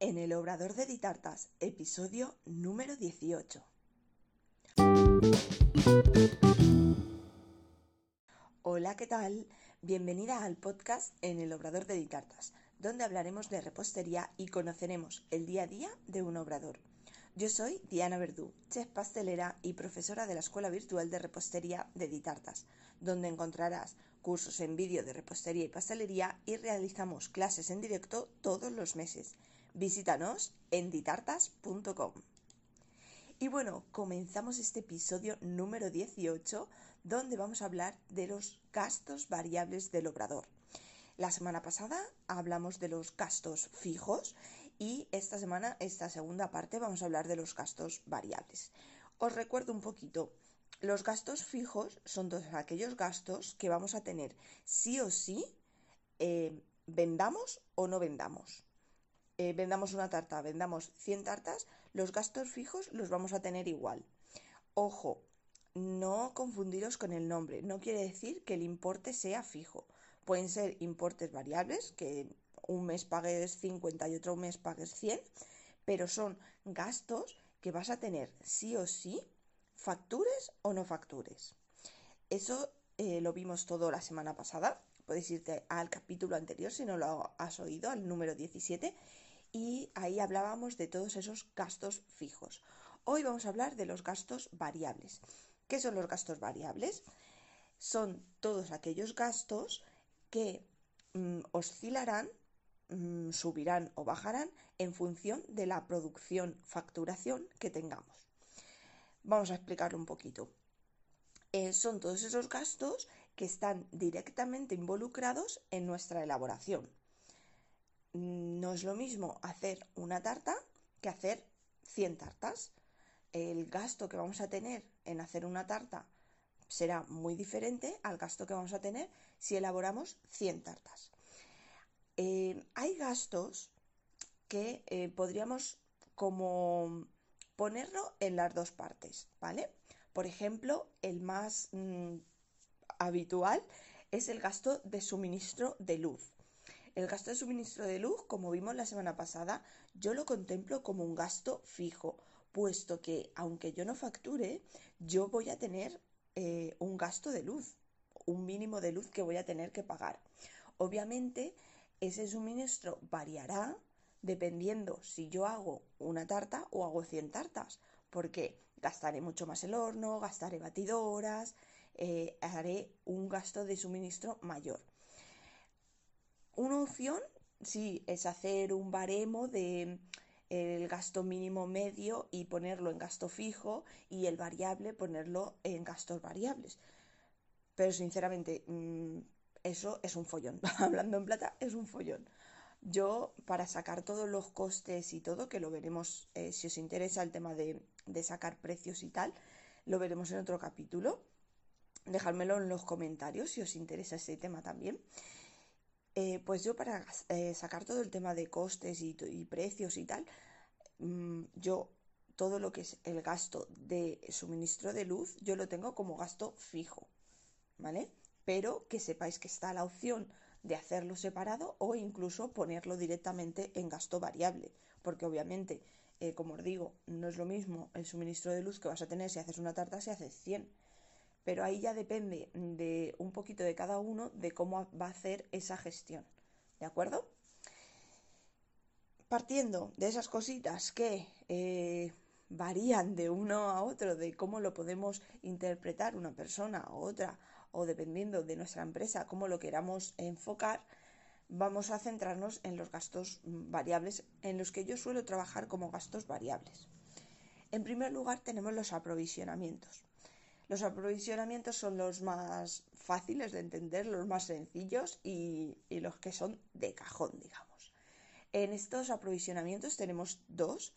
en el Obrador de Ditartas, episodio número 18. Hola, ¿qué tal? Bienvenida al podcast en el Obrador de Ditartas, donde hablaremos de repostería y conoceremos el día a día de un obrador. Yo soy Diana Verdú, chef pastelera y profesora de la Escuela Virtual de Repostería de Ditartas, donde encontrarás cursos en vídeo de repostería y pastelería y realizamos clases en directo todos los meses. Visítanos en ditartas.com. Y bueno, comenzamos este episodio número 18 donde vamos a hablar de los gastos variables del obrador. La semana pasada hablamos de los gastos fijos y esta semana, esta segunda parte, vamos a hablar de los gastos variables. Os recuerdo un poquito. Los gastos fijos son todos aquellos gastos que vamos a tener sí o sí, eh, vendamos o no vendamos. Eh, vendamos una tarta, vendamos 100 tartas, los gastos fijos los vamos a tener igual. Ojo, no confundiros con el nombre. No quiere decir que el importe sea fijo. Pueden ser importes variables, que un mes pagues 50 y otro mes pagues 100, pero son gastos que vas a tener sí o sí, factures o no factures. Eso eh, lo vimos todo la semana pasada. Puedes irte al capítulo anterior si no lo has oído, al número 17, y ahí hablábamos de todos esos gastos fijos. Hoy vamos a hablar de los gastos variables. ¿Qué son los gastos variables? Son todos aquellos gastos que mm, oscilarán Mm, subirán o bajarán en función de la producción, facturación que tengamos. Vamos a explicarlo un poquito. Eh, son todos esos gastos que están directamente involucrados en nuestra elaboración. Mm, no es lo mismo hacer una tarta que hacer 100 tartas. El gasto que vamos a tener en hacer una tarta será muy diferente al gasto que vamos a tener si elaboramos 100 tartas. Eh, hay gastos que eh, podríamos como ponerlo en las dos partes, ¿vale? Por ejemplo, el más mm, habitual es el gasto de suministro de luz. El gasto de suministro de luz, como vimos la semana pasada, yo lo contemplo como un gasto fijo, puesto que aunque yo no facture, yo voy a tener eh, un gasto de luz, un mínimo de luz que voy a tener que pagar. Obviamente, ese suministro variará dependiendo si yo hago una tarta o hago 100 tartas, porque gastaré mucho más el horno, gastaré batidoras, eh, haré un gasto de suministro mayor. Una opción, sí, es hacer un baremo de el gasto mínimo medio y ponerlo en gasto fijo y el variable ponerlo en gastos variables. Pero sinceramente, mm, eso es un follón. Hablando en plata, es un follón. Yo, para sacar todos los costes y todo, que lo veremos, eh, si os interesa el tema de, sacar precios y tal, lo veremos en otro capítulo. Dejármelo en los comentarios si os interesa ese tema también. Eh, pues yo para eh, sacar todo el tema de costes y, precios y tal, mm, yo todo lo que es el gasto de suministro de luz, yo lo tengo como gasto fijo, ¿vale? pero que sepáis que está la opción de hacerlo separado o incluso ponerlo directamente en gasto variable, porque obviamente, eh, como os digo, no es lo mismo el suministro de luz que vas a tener si haces una tarta si haces 100, pero ahí ya depende de un poquito de cada uno de cómo va a hacer esa gestión, ¿de acuerdo? Partiendo de esas cositas que eh, varían de uno a otro, de cómo lo podemos interpretar una persona u otra, o dependiendo de nuestra empresa, cómo lo queramos enfocar, vamos a centrarnos en los gastos variables en los que yo suelo trabajar como gastos variables. En primer lugar tenemos los aprovisionamientos. Los aprovisionamientos son los más fáciles de entender, los más sencillos y, los que son de cajón, digamos. En estos aprovisionamientos tenemos dos.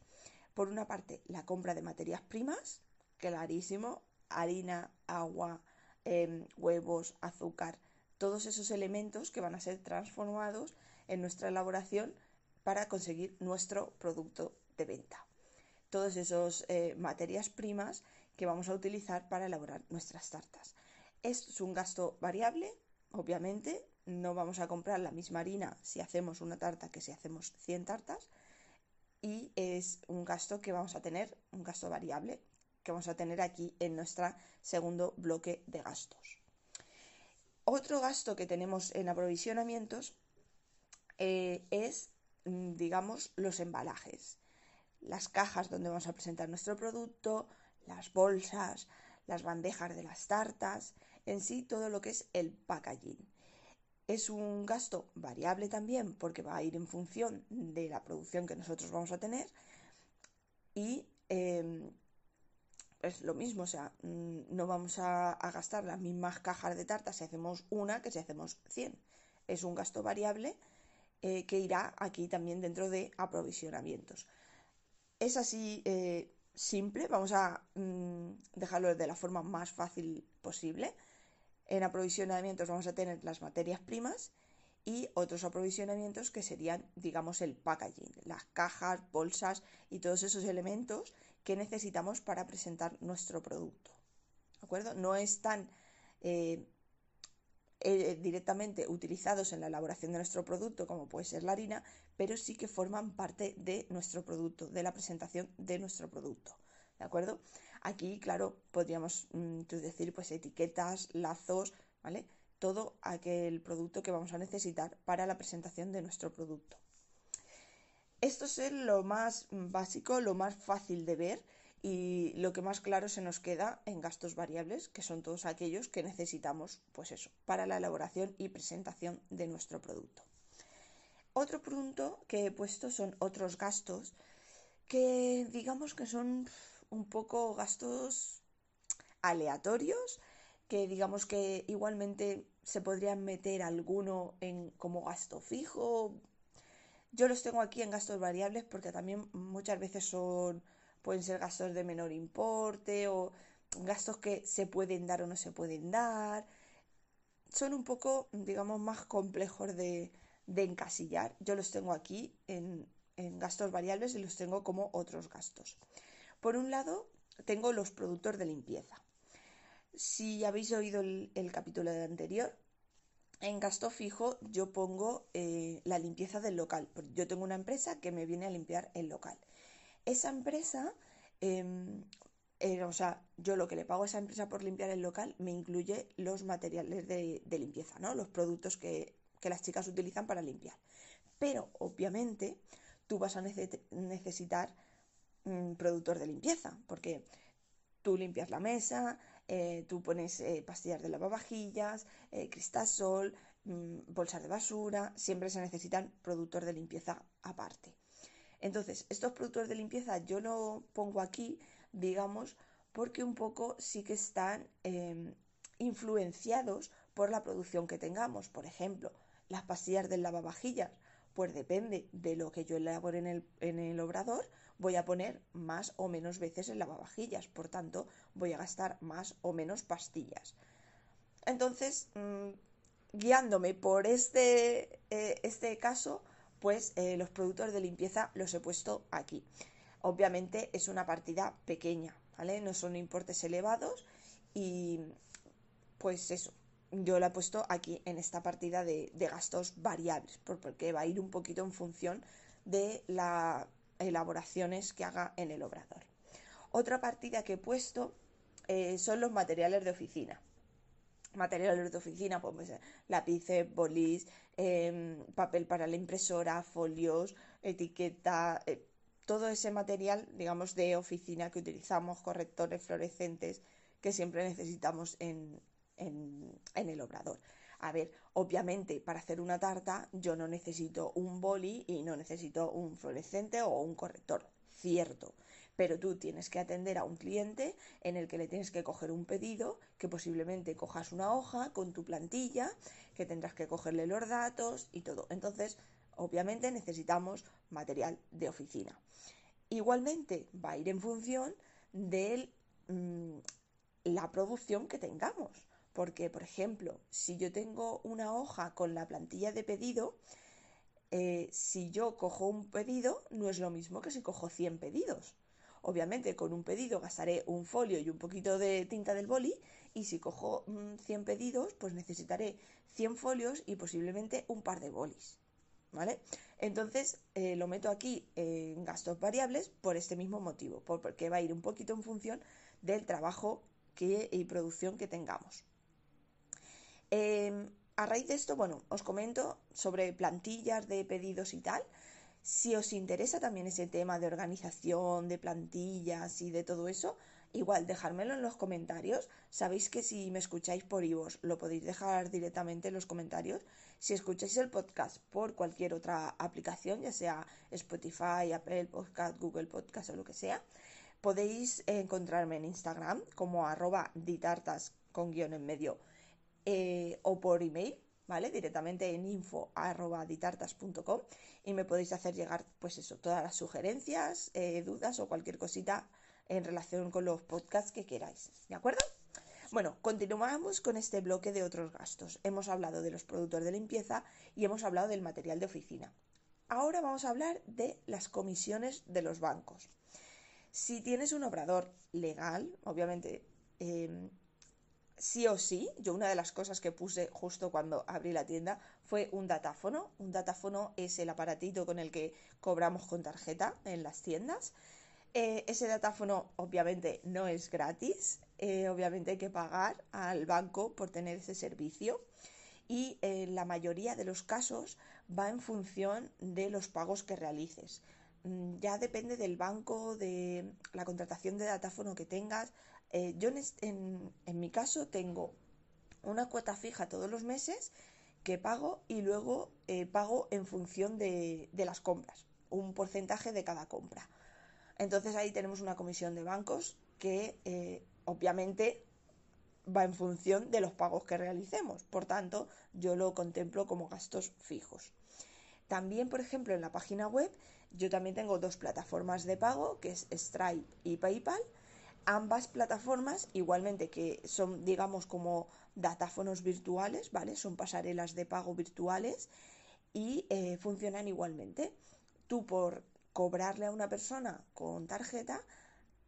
Por una parte, la compra de materias primas, clarísimo, harina, agua, Em, huevos, azúcar, todos esos elementos que van a ser transformados en nuestra elaboración para conseguir nuestro producto de venta. Todas esas eh, materias primas que vamos a utilizar para elaborar nuestras tartas. Esto es un gasto variable, obviamente, no vamos a comprar la misma harina si hacemos una tarta que si hacemos 100 tartas. y es un gasto que vamos a tener, un gasto variable que vamos a tener aquí en nuestro segundo bloque de gastos. Otro gasto que tenemos en aprovisionamientos eh, es, mm, digamos, los embalajes. Las cajas donde vamos a presentar nuestro producto, las bolsas, las bandejas de las tartas, en sí todo lo que es el packaging. Es un gasto variable también porque va a ir en función de la producción que nosotros vamos a tener y em, es lo mismo, o sea, mm, no vamos a, gastar las mismas cajas de tarta si hacemos una que si hacemos 100. Es un gasto variable eh, que irá aquí también dentro de aprovisionamientos. Es así eh, simple, vamos a mm, dejarlo de la forma más fácil posible. En aprovisionamientos vamos a tener las materias primas y otros aprovisionamientos que serían, digamos, el packaging, las cajas, bolsas y todos esos elementos que necesitamos para presentar nuestro producto. ¿De acuerdo? No están eh, eh, directamente utilizados en la elaboración de nuestro producto, como puede ser la harina, pero sí que forman parte de nuestro producto, de la presentación de nuestro producto. ¿De acuerdo? Aquí, claro, podríamos mm, decir pues etiquetas, lazos, ¿vale? Todo aquel producto que vamos a necesitar para la presentación de nuestro producto. Esto es lo más básico, lo más fácil de ver y lo que más claro se nos queda en gastos variables, que son todos aquellos que necesitamos, pues eso, para la elaboración y presentación de nuestro producto. Otro punto que he puesto son otros gastos que digamos que son un poco gastos aleatorios, que digamos que igualmente se podrían meter alguno en como gasto fijo, yo los tengo aquí en gastos variables porque también muchas veces son pueden ser gastos de menor importe o gastos que se pueden dar o no se pueden dar. Son un poco, digamos, más complejos de, encasillar. Yo los tengo aquí en, gastos variables y los tengo como otros gastos. Por un lado, tengo los productos de limpieza. Si habéis oído el capítulo anterior, en gasto fijo yo pongo eh, la limpieza del local. Yo tengo una empresa que me viene a limpiar el local. Esa empresa, em, eh, o sea, yo lo que le pago a esa empresa por limpiar el local me incluye los materiales de, limpieza, ¿no? Los productos que, las chicas utilizan para limpiar. Pero, obviamente, tú vas a necesitar un productor de limpieza, porque tú limpias la mesa, eh, tú pones eh, pastillas de lavavajillas, eh, cristasol, mm, bolsas de basura, siempre se necesitan productos de limpieza aparte. Entonces, estos productos de limpieza yo lo pongo aquí, digamos, porque un poco sí que están em, influenciados por la producción que tengamos. Por ejemplo, las pastillas del lavavajillas, pues depende de lo que yo elabore en el, en el obrador, voy a poner más o menos veces el lavavajillas, por tanto voy a gastar más o menos pastillas. Entonces, mm, guiándome por este, eh, este caso, pues eh, los productos de limpieza los he puesto aquí. Obviamente es una partida pequeña, ¿vale? No son importes elevados y pues eso, yo la he puesto aquí en esta partida de, gastos variables, porque va a ir un poquito en función de la elaboraciones que haga en el obrador. Otra partida que he puesto eh, son los materiales de oficina. Materiales de oficina, pues, pues lápices, bolis, em, papel para la impresora, folios, etiqueta, eh, todo ese material, digamos, de oficina que utilizamos, correctores fluorescentes, que siempre necesitamos en, en el obrador. A ver, obviamente para hacer una tarta yo no necesito un boli y no necesito un fluorescente o un corrector, cierto. Pero tú tienes que atender a un cliente en el que le tienes que coger un pedido, que posiblemente cojas una hoja con tu plantilla, que tendrás que cogerle los datos y todo. Entonces, obviamente necesitamos material de oficina. Igualmente va a ir en función de mm, la producción que tengamos. Porque, por ejemplo, si yo tengo una hoja con la plantilla de pedido, eh, si yo cojo un pedido, no es lo mismo que si cojo 100 pedidos. Obviamente, con un pedido gastaré un folio y un poquito de tinta del boli, y si cojo 100 mm, pedidos, pues necesitaré 100 folios y posiblemente un par de bolis. ¿Vale? Entonces eh, lo meto aquí en gastos variables por este mismo motivo, porque va a ir un poquito en función del trabajo que, y producción que tengamos. Em, a raíz de esto, bueno, os comento sobre plantillas de pedidos y tal. Si os interesa también ese tema de organización, de plantillas y de todo eso, igual dejármelo en los comentarios. Sabéis que si me escucháis por iVoox lo podéis dejar directamente en los comentarios. Si escucháis el podcast por cualquier otra aplicación, ya sea Spotify, Apple Podcast, Google Podcast o lo que sea, podéis encontrarme en Instagram como arroba ditartas con guion en medio eh, o por email ¿vale? Directamente en info.ditartas.com y me podéis hacer llegar, pues eso, todas las sugerencias, eh, dudas o cualquier cosita en relación con los podcasts que queráis, ¿de acuerdo? Bueno, continuamos con este bloque de otros gastos. Hemos hablado de los productos de limpieza y hemos hablado del material de oficina. Ahora vamos a hablar de las comisiones de los bancos. Si tienes un obrador legal, obviamente eh, sí o sí, yo una de las cosas que puse justo cuando abrí la tienda fue un datáfono. Un datáfono es el aparatito con el que cobramos con tarjeta en las tiendas. Eh, ese datáfono obviamente no es gratis, eh, obviamente hay que pagar al banco por tener ese servicio y en eh, la mayoría de los casos va en función de los pagos que realices. Mm, ya depende del banco, de la contratación de datáfono que tengas, eh, yo en, mi caso tengo una cuota fija todos los meses que pago y luego eh, pago en función de, las compras, un porcentaje de cada compra. Entonces ahí tenemos una comisión de bancos que eh, obviamente va en función de los pagos que realicemos. Por tanto, yo lo contemplo como gastos fijos. También, por ejemplo, en la página web, yo también tengo dos plataformas de pago, que es Stripe y PayPal ambas plataformas, igualmente que son, digamos, como datáfonos virtuales, ¿vale? Son pasarelas de pago virtuales y eh, funcionan igualmente. Tú por cobrarle a una persona con tarjeta,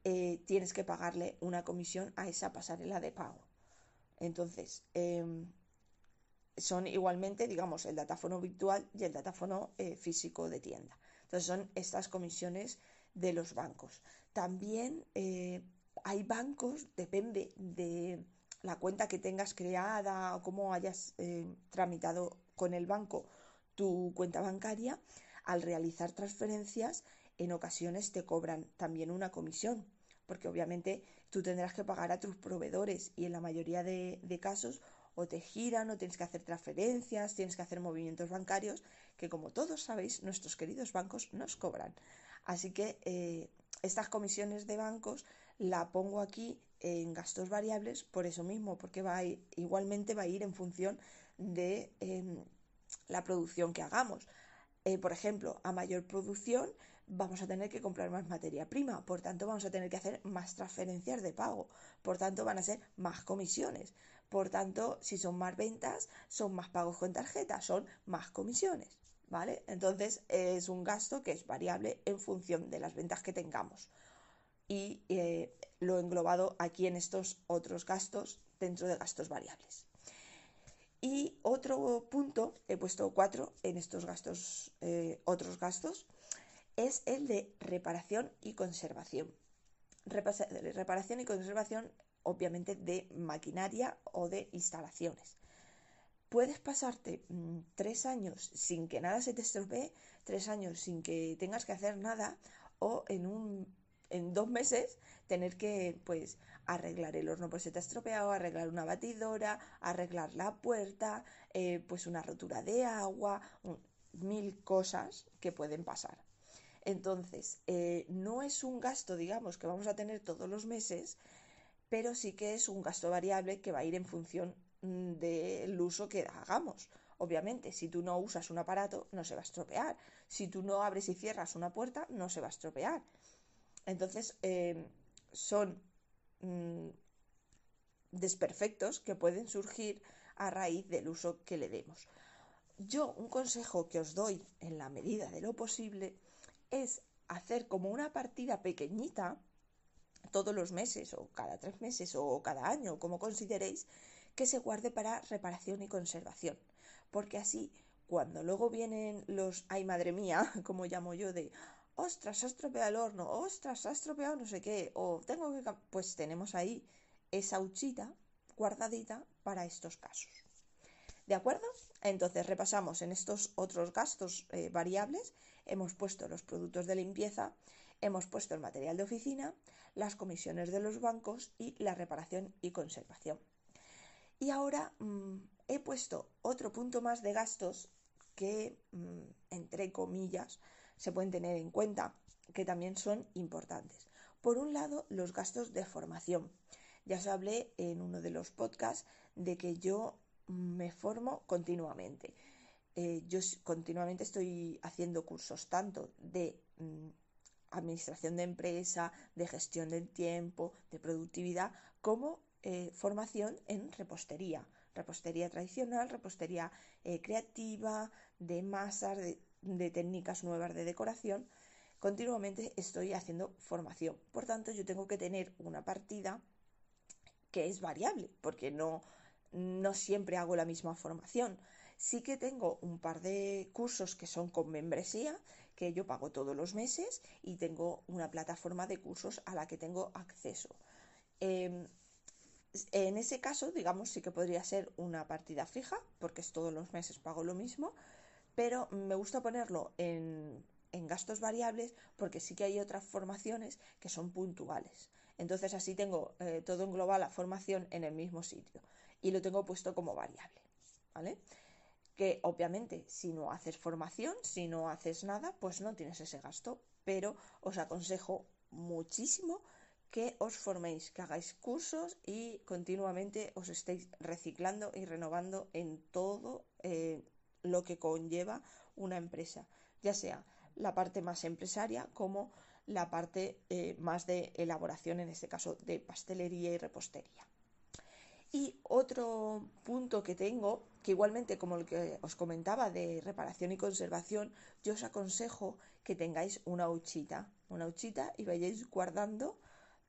eh, tienes que pagarle una comisión a esa pasarela de pago. Entonces, em, son igualmente, digamos, el datáfono virtual y el datáfono eh, físico de tienda. Entonces, son estas comisiones de los bancos. También hay bancos, depende de la cuenta que tengas creada o cómo hayas eh, tramitado con el banco tu cuenta bancaria, al realizar transferencias en ocasiones te cobran también una comisión, porque obviamente tú tendrás que pagar a tus proveedores y en la mayoría de, casos o te giran o tienes que hacer transferencias, tienes que hacer movimientos bancarios, que como todos sabéis, nuestros queridos bancos nos cobran. Así que eh, estas comisiones de bancos la pongo aquí en gastos variables por eso mismo, porque va igualmente va a ir en función de em, la producción que hagamos. Eh, por ejemplo, a mayor producción vamos a tener que comprar más materia prima, por tanto vamos a tener que hacer más transferencias de pago, por tanto van a ser más comisiones, por tanto si son más ventas son más pagos con tarjeta, son más comisiones, ¿vale? Entonces es un gasto que es variable en función de las ventas que tengamos y eh, lo he englobado aquí en estos otros gastos dentro de gastos variables. Y otro punto, he puesto cuatro en estos gastos, eh, otros gastos, es el de reparación y conservación. reparación y conservación, obviamente, de maquinaria o de instalaciones. Puedes pasarte mm, tres años sin que nada se te estropee, tres años sin que tengas que hacer nada, o en un en dos meses tener que pues arreglar el horno pues se te ha estropeado, arreglar una batidora, arreglar la puerta, eh, pues una rotura de agua, mil cosas que pueden pasar. Entonces, eh, no es un gasto, digamos, que vamos a tener todos los meses, pero sí que es un gasto variable que va a ir en función mm, del uso que hagamos. Obviamente, si tú no usas un aparato, no se va a estropear. Si tú no abres y cierras una puerta, no se va a estropear. Entonces, em, son mm, desperfectos que pueden surgir a raíz del uso que le demos. Yo un consejo que os doy en la medida de lo posible es hacer como una partida pequeñita todos los meses o cada tres meses o cada año, como consideréis, que se guarde para reparación y conservación. Porque así, cuando luego vienen los, ay madre mía, como llamo yo, de, ostras, ha estropeado el horno, ostras, ha estropeado no sé qué, o tengo que... Pues tenemos ahí esa huchita guardadita para estos casos. ¿De acuerdo? Entonces repasamos en estos otros gastos eh, variables, hemos puesto los productos de limpieza, hemos puesto el material de oficina, las comisiones de los bancos y la reparación y conservación. Y ahora mm, he puesto otro punto más de gastos que, mm, entre comillas, se pueden tener en cuenta, que también son importantes. Por un lado, los gastos de formación. Ya os hablé en uno de los podcasts de que yo me formo continuamente. Eh, yo continuamente estoy haciendo cursos tanto de mm, administración de empresa, de gestión del tiempo, de productividad, como eh, formación en repostería. Repostería tradicional, repostería eh, creativa, de masas, de técnicas nuevas de decoración. Continuamente estoy haciendo formación. Por tanto, yo tengo que tener una partida que es variable, porque no, no siempre hago la misma formación. Sí que tengo un par de cursos que son con membresía, que yo pago todos los meses y tengo una plataforma de cursos a la que tengo acceso. Em, en ese caso, digamos, sí que podría ser una partida fija, porque es todos los meses pago lo mismo, pero me gusta ponerlo en, en gastos variables porque sí que hay otras formaciones que son puntuales. Entonces así tengo eh, todo en global la formación en el mismo sitio y lo tengo puesto como variable, ¿vale? Que obviamente si no haces formación, si no haces nada, pues no tienes ese gasto, pero os aconsejo muchísimo que os forméis, que hagáis cursos y continuamente os estéis reciclando y renovando en todo eh, lo que conlleva una empresa, ya sea la parte más empresaria como la parte eh, más de elaboración, en este caso de pastelería y repostería. Y otro punto que tengo, que igualmente como el que os comentaba de reparación y conservación, yo os aconsejo que tengáis una huchita, una huchita y vayáis guardando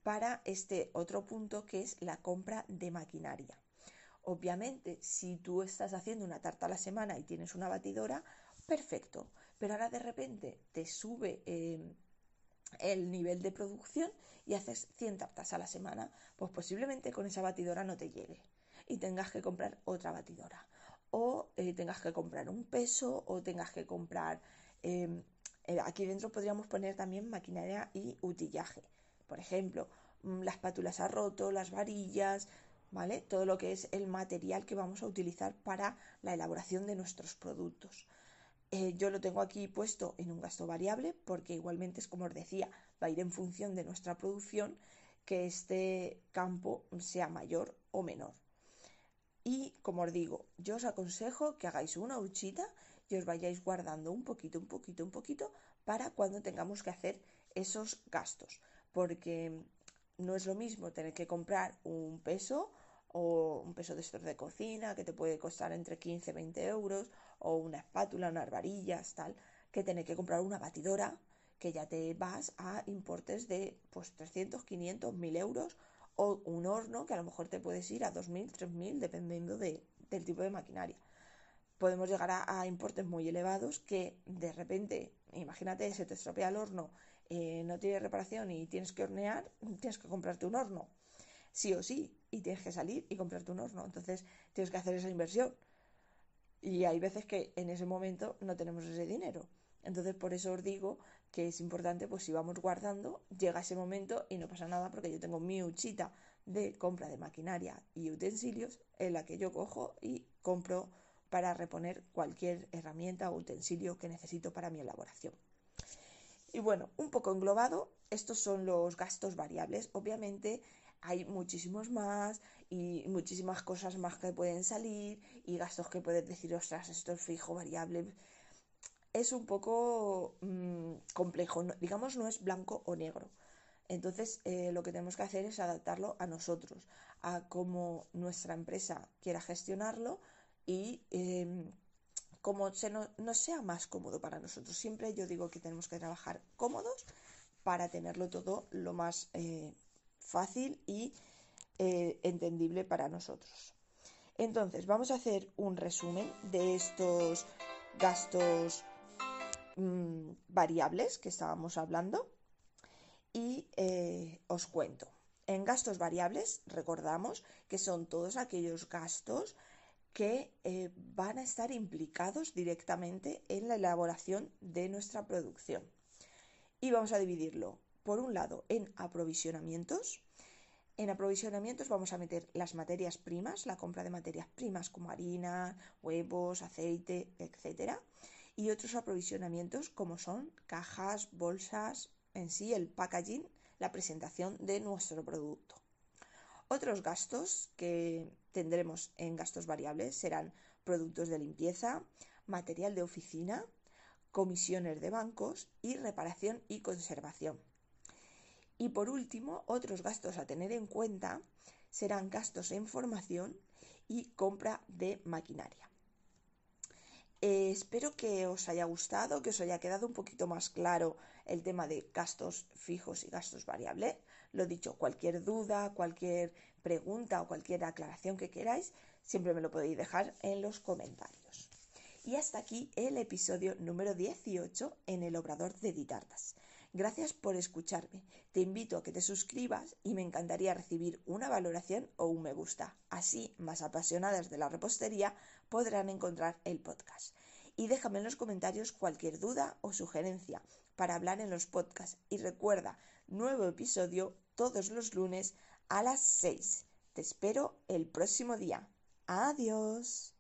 para este otro punto que es la compra de maquinaria. Obviamente, si tú estás haciendo una tarta a la semana y tienes una batidora, perfecto. Pero ahora de repente te sube eh, el nivel de producción y haces 100 tartas a la semana, pues posiblemente con esa batidora no te llegue y tengas que comprar otra batidora. O eh, tengas que comprar un peso o tengas que comprar... Em, eh, aquí dentro podríamos poner también maquinaria y utillaje. Por ejemplo, mm, las pátulas a roto, las varillas, ¿vale? Todo lo que es el material que vamos a utilizar para la elaboración de nuestros productos. Eh, yo lo tengo aquí puesto en un gasto variable porque igualmente es como os decía, va a ir en función de nuestra producción que este campo sea mayor o menor. Y como os digo, yo os aconsejo que hagáis una huchita y os vayáis guardando un poquito, un poquito, un poquito para cuando tengamos que hacer esos gastos. Porque no es lo mismo tener que comprar un peso o un peso de estos de cocina que te puede costar entre 15 y 20 euros o una espátula, unas varillas, tal, que tener que comprar una batidora que ya te vas a importes de pues 300, 500, 1000 euros o un horno que a lo mejor te puedes ir a 2000, 3000 dependiendo de, del tipo de maquinaria. Podemos llegar a, importes muy elevados que de repente, imagínate, se te estropea el horno, eh, no tiene reparación y tienes que hornear, tienes que comprarte un horno sí o sí, y tienes que salir y comprarte un horno. Entonces tienes que hacer esa inversión. Y hay veces que en ese momento no tenemos ese dinero. Entonces por eso os digo que es importante, pues si vamos guardando, llega ese momento y no pasa nada porque yo tengo mi huchita de compra de maquinaria y utensilios en la que yo cojo y compro para reponer cualquier herramienta o utensilio que necesito para mi elaboración. Y bueno, un poco englobado, estos son los gastos variables. Obviamente hay muchísimos más y muchísimas cosas más que pueden salir y gastos que puedes decir, ostras, esto es fijo, variable. Es un poco mm, complejo, digamos, no es blanco o negro. Entonces, eh, lo que tenemos que hacer es adaptarlo a nosotros, a cómo nuestra empresa quiera gestionarlo y eh, cómo se nos sea más cómodo para nosotros. Siempre yo digo que tenemos que trabajar cómodos para tenerlo todo lo más eh, fácil y eh, entendible para nosotros. Entonces, vamos a hacer un resumen de estos gastos mm, variables que estábamos hablando y eh, os cuento. En gastos variables recordamos que son todos aquellos gastos que eh, van a estar implicados directamente en la elaboración de nuestra producción. Y vamos a dividirlo, por un lado, en aprovisionamientos. En aprovisionamientos vamos a meter las materias primas, la compra de materias primas como harina, huevos, aceite, etc. Y otros aprovisionamientos como son cajas, bolsas, en sí el packaging, la presentación de nuestro producto. Otros gastos que tendremos en gastos variables serán productos de limpieza, material de oficina, comisiones de bancos y reparación y conservación. Y por último, otros gastos a tener en cuenta serán gastos en formación y compra de maquinaria. Eh, espero que os haya gustado, que os haya quedado un poquito más claro el tema de gastos fijos y gastos variables. Lo dicho, cualquier duda, cualquier pregunta o cualquier aclaración que queráis, siempre me lo podéis dejar en los comentarios. Y hasta aquí el episodio número 18 en el Obrador de Ditartas. Gracias por escucharme. Te invito a que te suscribas y me encantaría recibir una valoración o un me gusta. Así, más apasionadas de la repostería podrán encontrar el podcast. Y déjame en los comentarios cualquier duda o sugerencia para hablar en los podcasts. Y recuerda, nuevo episodio todos los lunes a las 6. Te espero el próximo día. Adiós.